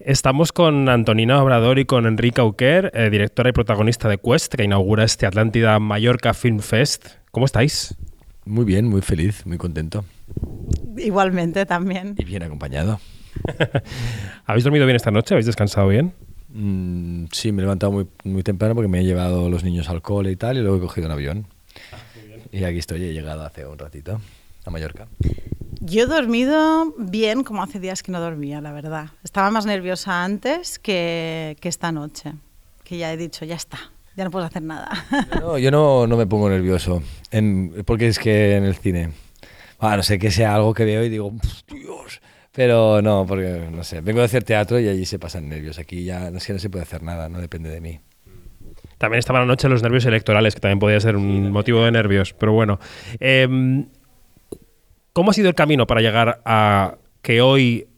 Estamos con Antonina Obrador y con Enrique Auquer, eh, directora y protagonista de Quest, que inaugura este Atlántida Mallorca Film Fest. ¿Cómo estáis? Muy bien, muy feliz, muy contento. Igualmente también. Y bien acompañado. ¿Habéis dormido bien esta noche? ¿Habéis descansado bien? Mm, sí, me he levantado muy, muy temprano porque me he llevado los niños al cole y tal, y luego he cogido un avión. y aquí estoy, he llegado hace un ratito a Mallorca. Yo he dormido bien, como hace días que no dormía, la verdad. Estaba más nerviosa antes que, que esta noche, que ya he dicho, ya está, ya no puedo hacer nada. No, yo no, no me pongo nervioso, en, porque es que en el cine, ah, no sé que sea algo que veo y digo, Dios, pero no, porque no sé, vengo de hacer teatro y allí se pasan nervios, aquí ya no, es que no se puede hacer nada, no depende de mí. También estaban anoche los nervios electorales, que también podía ser un motivo de nervios, pero bueno. Eh, ¿Cómo ha sido el camino para llegar a que hoy,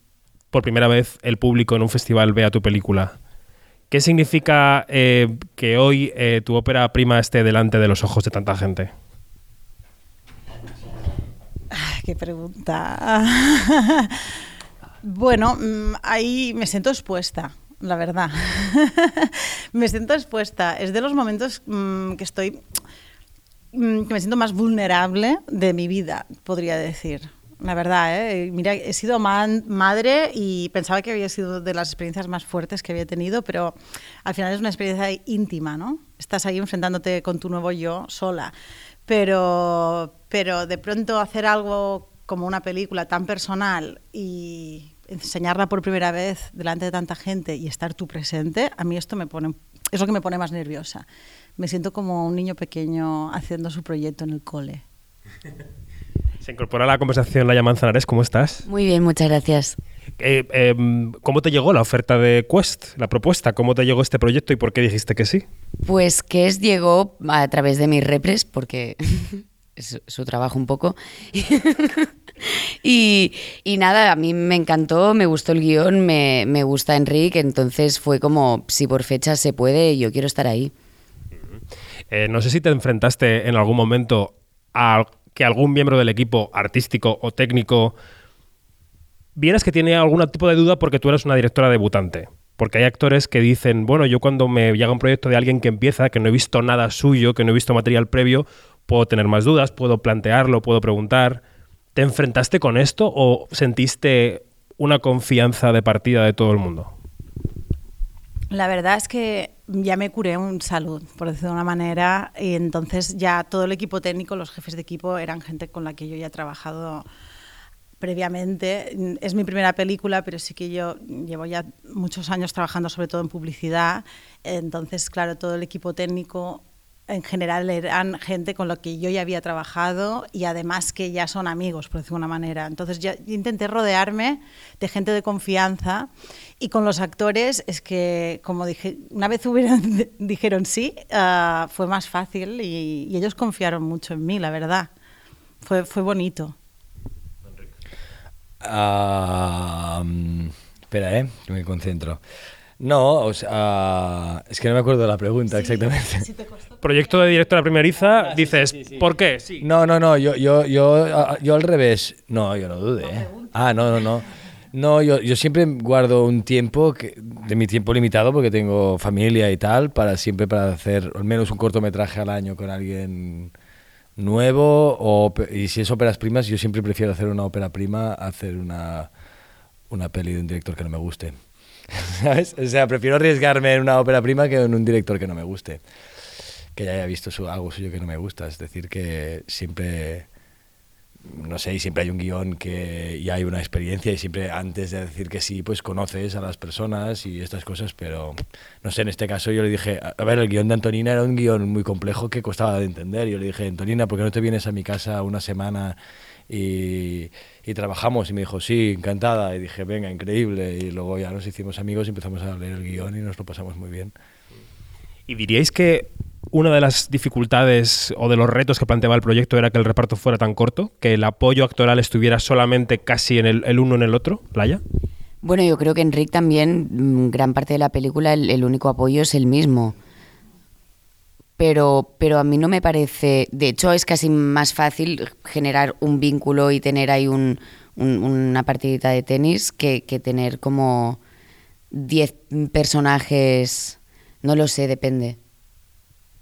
por primera vez, el público en un festival vea tu película? ¿Qué significa eh, que hoy eh, tu ópera prima esté delante de los ojos de tanta gente? Qué pregunta. bueno, mm, ahí me siento expuesta, la verdad. me siento expuesta. Es de los momentos mmm, que estoy mm, que me siento más vulnerable de mi vida, podría decir. La verdad, ¿eh? mira, he sido man, madre y pensaba que había sido de las experiencias más fuertes que había tenido, pero al final es una experiencia íntima, ¿no? Estás ahí enfrentándote con tu nuevo yo sola, pero, pero de pronto hacer algo como una película tan personal y enseñarla por primera vez delante de tanta gente y estar tú presente, a mí esto me pone, es lo que me pone más nerviosa. Me siento como un niño pequeño haciendo su proyecto en el cole. Se incorpora a la conversación Laia Manzanares, ¿cómo estás? Muy bien, muchas gracias. Eh, eh, ¿Cómo te llegó la oferta de Quest, la propuesta? ¿Cómo te llegó este proyecto y por qué dijiste que sí? Pues Quest llegó a través de mis repres, porque es su trabajo un poco. y, y, nada, a mí me encantó, me gustó el guion, me, me, gusta Enrique, entonces fue como, si por fecha se puede, yo quiero estar ahí. Eh, no sé si te enfrentaste en algún momento a que algún miembro del equipo artístico o técnico vieras que tiene algún tipo de duda porque tú eres una directora debutante. Porque hay actores que dicen, bueno, yo cuando me llega un proyecto de alguien que empieza, que no he visto nada suyo, que no he visto material previo, puedo tener más dudas, puedo plantearlo, puedo preguntar. ¿Te enfrentaste con esto o sentiste una confianza de partida de todo el mundo? La verdad es que ya me curé un salud, por decirlo de una manera, y entonces ya todo el equipo técnico, los jefes de equipo, eran gente con la que yo ya he trabajado previamente. Es mi primera película, pero sí que yo llevo ya muchos años trabajando sobre todo en publicidad, entonces, claro, todo el equipo técnico en general eran gente con la que yo ya había trabajado y además que ya son amigos, por decirlo de una manera. Entonces intenté rodearme de gente de confianza y con los actores es que, como dije, una vez hubieran, dijeron sí, uh, fue más fácil y, y, ellos confiaron mucho en mí, la verdad. Fue, fue bonito. Uh, espera, ¿eh? Me concentro. No, o sea, es que no me acuerdo de la pregunta sí, exactamente. Proyecto de directora primeriza, ah, dices, sí, sí, ¿por qué? Sí. No, no, no, yo, yo, yo, yo al revés. No, yo no dudé. ¿eh? Ah, no, no, no. No, yo, yo siempre guardo un tiempo, que, de mi tiempo limitado, porque tengo familia y tal, para siempre para hacer al menos un cortometraje al año con alguien nuevo. O, y si es óperas primas, yo siempre prefiero hacer una ópera prima a hacer una, una peli de un director que no me guste. ¿Sabes? O sea, prefiero arriesgarme en una ópera prima que en un director que no me guste. Que ya haya visto su, algo suyo que no me gusta. Es decir, que siempre, no sé, y siempre hay un guion que ya hay una experiencia y siempre antes de decir que sí, pues conoces a las personas y estas cosas, pero no sé, en este caso yo le dije, a ver, el guion de Antonina era un guion muy complejo que costaba de entender. Yo le dije, Antonina, ¿por qué no te vienes a mi casa una semana? Y, y, trabajamos y me dijo, sí, encantada. Y dije, venga, increíble. Y luego ya nos hicimos amigos y empezamos a leer el guion y nos lo pasamos muy bien. ¿Y diríais que una de las dificultades o de los retos que planteaba el proyecto era que el reparto fuera tan corto, que el apoyo actoral estuviera solamente casi en el, uno en el otro, Laia? Bueno, yo creo que Enric también, gran parte de la película, el, único apoyo es el mismo pero, pero a mí no me parece, de hecho es casi más fácil generar un vínculo y tener ahí un, un, una partidita de tenis que, que tener como 10 personajes, no lo sé, depende.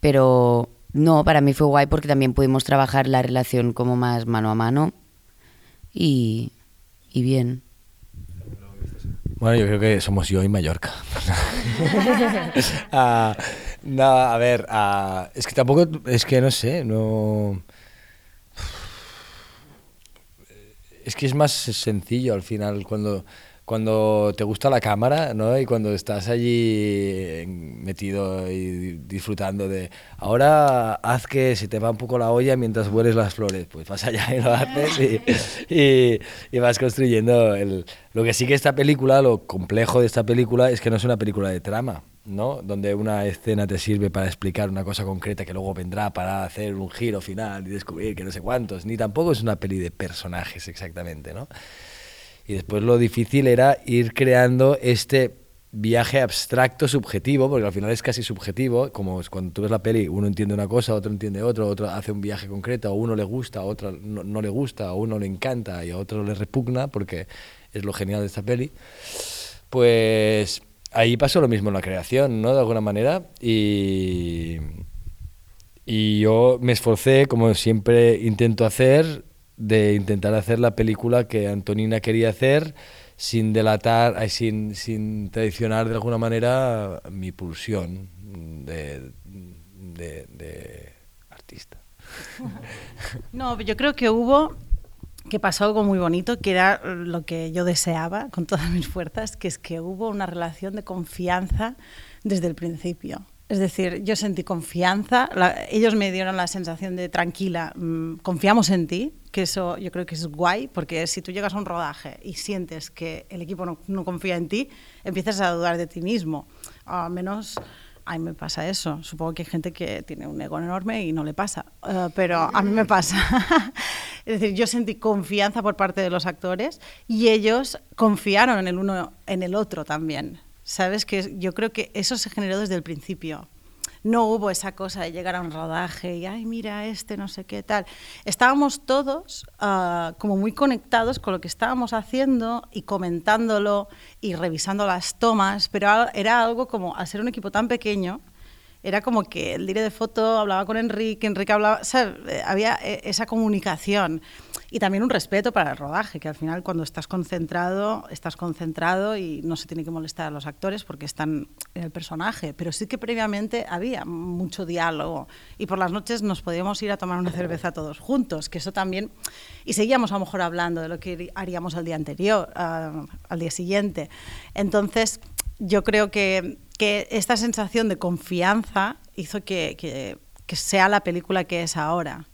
Pero no, para mí fue guay porque también pudimos trabajar la relación como más mano a mano y, y bien. Bueno, yo creo que somos yo y Mallorca. Ah, no, a ver, ah, es que tampoco, es que no sé, no... Es que es más sencillo al final cuando, cuando te gusta la cámara, ¿no? Y cuando estás allí metido y disfrutando de, ahora haz que se te va un poco la olla mientras hueles las flores, pues vas allá y lo haces y, y, y vas construyendo el... Lo que sí que esta película, lo complejo de esta película es que no es una película de trama, ¿no? Donde una escena te sirve para explicar una cosa concreta que luego vendrá para hacer un giro final y descubrir que no sé cuántos, ni tampoco es una peli de personajes exactamente, ¿no? Y después lo difícil era ir creando este viaje abstracto subjetivo, porque al final es casi subjetivo, como cuando tú ves la peli, uno entiende una cosa, otro entiende otro, otro hace un viaje concreto, a uno le gusta, a otro no, no le gusta, a uno le encanta y a otro le repugna, porque es lo genial de esta peli. Pues ahí pasó lo mismo en la creación, ¿no? De alguna manera. Y, y yo me esforcé, como siempre intento hacer, de intentar hacer la película que Antonina quería hacer sin delatar, ay, sin, sin traicionar de alguna manera mi pulsión de, de artista. No, yo creo que hubo que pasó algo muy bonito, que era lo que yo deseaba con todas mis fuerzas, que es que hubo una relación de confianza desde el principio. Es decir, yo sentí confianza, ellos me dieron la sensación de tranquila, mm, confiamos en ti, que eso yo creo que es guay, porque si tú llegas a un rodaje y sientes que el equipo no, no confía en ti, empiezas a dudar de ti mismo. Al menos a mí me pasa eso. Supongo que hay gente que tiene un ego enorme y no le pasa, eh, pero a mí me pasa. es decir, yo sentí confianza por parte de los actores y ellos confiaron en el uno en el otro también. Sabes que yo creo que eso se generó desde el principio. No hubo esa cosa de llegar a un rodaje y, ay, mira este, no sé qué tal. Estábamos todos ah, como muy conectados con lo que estábamos haciendo y comentándolo y revisando las tomas, pero era algo como, al ser un equipo tan pequeño, era como que el director de foto hablaba con Enrique, Enrique hablaba, ¿sabes? Eh, había eh, esa comunicación y también un respeto para el rodaje, que al final cuando estás concentrado, estás concentrado y no se tiene que molestar a los actores porque están en el personaje, pero sí que previamente había mucho diálogo y por las noches nos podíamos ir a tomar una cerveza todos juntos, que eso también, y seguíamos a lo mejor hablando de lo que haríamos al día anterior, ah, al día siguiente. Entonces, yo creo que, que esta sensación de confianza hizo que, que- sea la película que es ahora.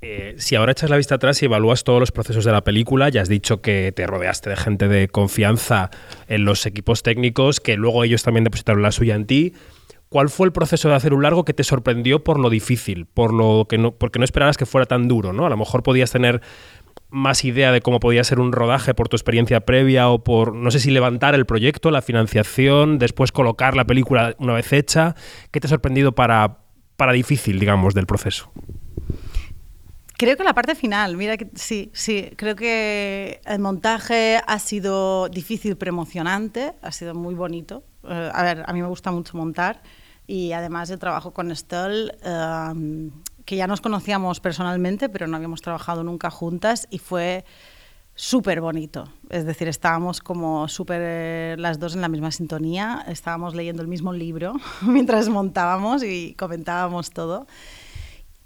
Eh, si ahora echas la vista atrás y evalúas todos los procesos de la película, ya has dicho que te rodeaste de gente de confianza en los equipos técnicos, que luego ellos también depositaron la suya en ti. ¿Cuál fue el proceso de hacer un largo que te sorprendió por lo difícil, por lo que no, porque no esperabas que fuera tan duro, ¿no? A lo mejor podías tener más idea de cómo podía ser un rodaje por tu experiencia previa o por, no sé si levantar el proyecto, la financiación, después colocar la película una vez hecha. ¿Qué te ha sorprendido para, para difícil, digamos, del proceso? Creo que la parte final, mira que sí, sí, creo que el montaje ha sido difícil pero emocionante, ha sido muy bonito. Eh, a ver, a mí me gusta mucho montar y además el trabajo con Stoll, eh, que ya nos conocíamos personalmente, pero no habíamos trabajado nunca juntas y fue súper bonito. Es decir, estábamos como súper eh, las dos en la misma sintonía, estábamos leyendo el mismo libro mientras montábamos y comentábamos todo.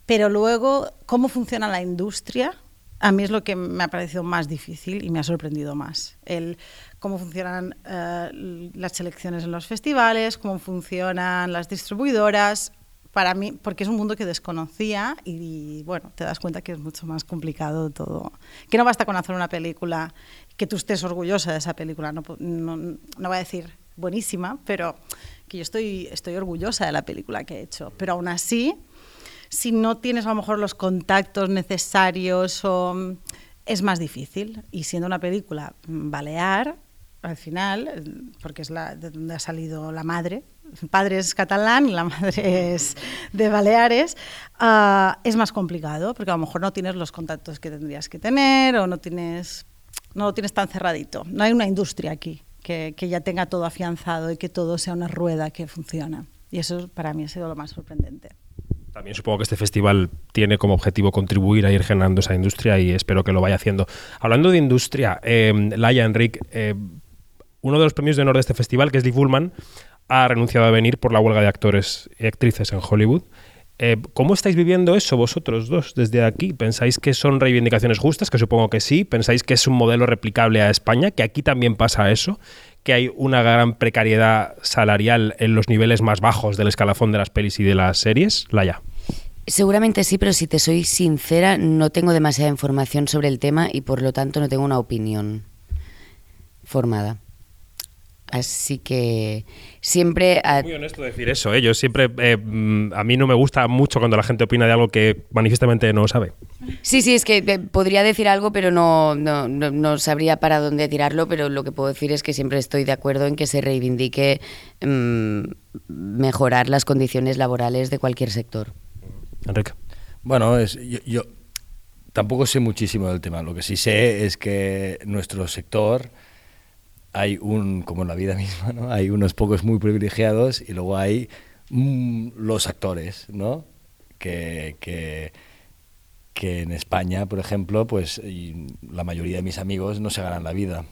Pero luego, cómo funciona la industria, a mí es lo que me ha parecido más difícil y me ha sorprendido más. El cómo funcionan eh, las selecciones en los festivales, cómo funcionan las distribuidoras, para mí, porque es un mundo que desconocía y, bueno, te das cuenta que es mucho más complicado todo. Que no basta con hacer una película, que tú estés orgullosa de esa película, no, no, no voy a decir buenísima, pero que yo estoy, estoy orgullosa de la película que he hecho. Pero aún así, si no tienes a lo mejor los contactos necesarios o es más difícil. Y siendo una película mm, balear, al final, eh, porque es la, de donde ha salido la madre, padre es catalán y la madre es de Baleares, ah, es más complicado, porque a lo mejor no tienes los contactos que tendrías que tener o no tienes, no lo tienes tan cerradito. No hay una industria aquí que, que ya tenga todo afianzado y que todo sea una rueda que funciona. Y eso para mí ha sido lo más sorprendente. También supongo que este festival tiene como objetivo contribuir a ir generando esa industria y espero que lo vaya haciendo. Hablando de industria, eh, Laia, Enric, eh, uno de los premios de honor de este festival, que es Lee Fullman, ha renunciado a venir por la huelga de actores y actrices en Hollywood. Eh, ¿Cómo estáis viviendo eso vosotros dos desde aquí? ¿Pensáis que son reivindicaciones justas? Que supongo que sí. ¿Pensáis que es un modelo replicable a España? ¿Que aquí también pasa eso? ¿Que hay una gran precariedad salarial en los niveles más bajos del escalafón de las pelis y de las series? Laia. Seguramente sí, pero si te soy sincera, no tengo demasiada información sobre el tema y por lo tanto no tengo una opinión formada. Así que siempre... A... Muy honesto decir eso, ¿eh? Yo siempre... Eh, mm, a mí no me gusta mucho cuando la gente opina de algo que manifiestamente no sabe. Sí, sí, es que eh, podría decir algo, pero no, no, no, no, sabría para dónde tirarlo, pero lo que puedo decir es que siempre estoy de acuerdo en que se reivindique mmm, mejorar las condiciones laborales de cualquier sector. Enrique. Bueno, es, yo, yo tampoco sé muchísimo del tema. Lo que sí sé es que nuestro sector hay un, como en la vida misma, ¿no? hay unos pocos muy privilegiados y luego hay mm, los actores, ¿no? Que, que, que, en España, por ejemplo, pues la mayoría de mis amigos no se ganan la vida.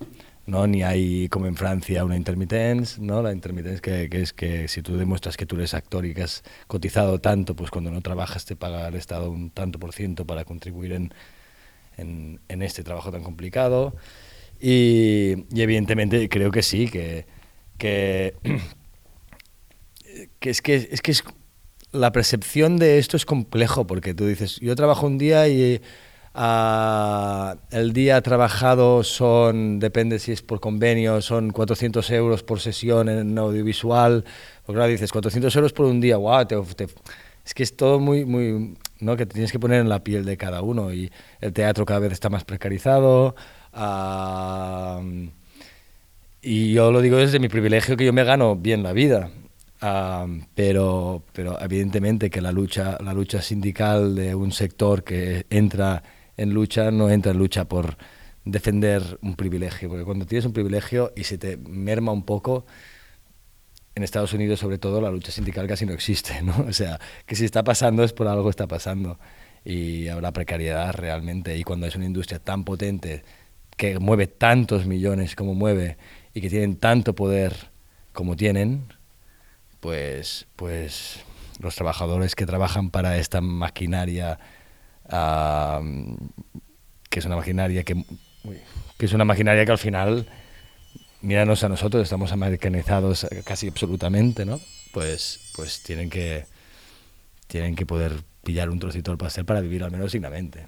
¿no? Ni hay, como en Francia, una intermitence, ¿no? La intermitence que, es que si tú demuestras que tú eres actor y que has cotizado tanto, pues cuando no trabajas te paga el Estado un tanto por ciento para contribuir en, en, en este trabajo tan complicado. Y, y, evidentemente creo que sí, que, que, que, es, que, es que es, la percepción de esto es complejo, porque tú dices, yo trabajo un día y uh, el día trabajado son, depende si es por convenio, son 400 euros por sesión en audiovisual, porque ahora dices, 400 euros por un día, wow, te, te, es que es todo muy, muy, ¿no? que te tienes que poner en la piel de cada uno y el teatro cada vez está más precarizado. Y yo lo digo desde mi privilegio que yo me gano bien la vida, pero, pero evidentemente que la lucha, la lucha sindical de un sector que entra en lucha no entra en lucha por defender un privilegio, porque cuando tienes un privilegio y se te merma un poco, en Estados Unidos sobre todo la lucha sindical casi no existe, ¿no? O sea, que si está pasando es por algo está pasando y habrá precariedad realmente y cuando es una industria tan potente que mueve tantos millones como mueve y que tienen tanto poder como tienen, pues, pues los trabajadores que trabajan para esta maquinaria, uh, que es una maquinaria que, es una maquinaria que al final, míranos a nosotros, estamos americanizados casi absolutamente, ¿no? Pues, pues tienen que tienen que poder pillar un trocito del pastel para vivir al menos dignamente.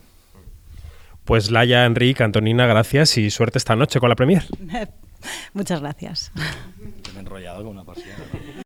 Pues Laia, Enrique, Antonina, gracias y suerte esta noche con la premier. Muchas gracias. Me he enrollado con una pasión. ¿no?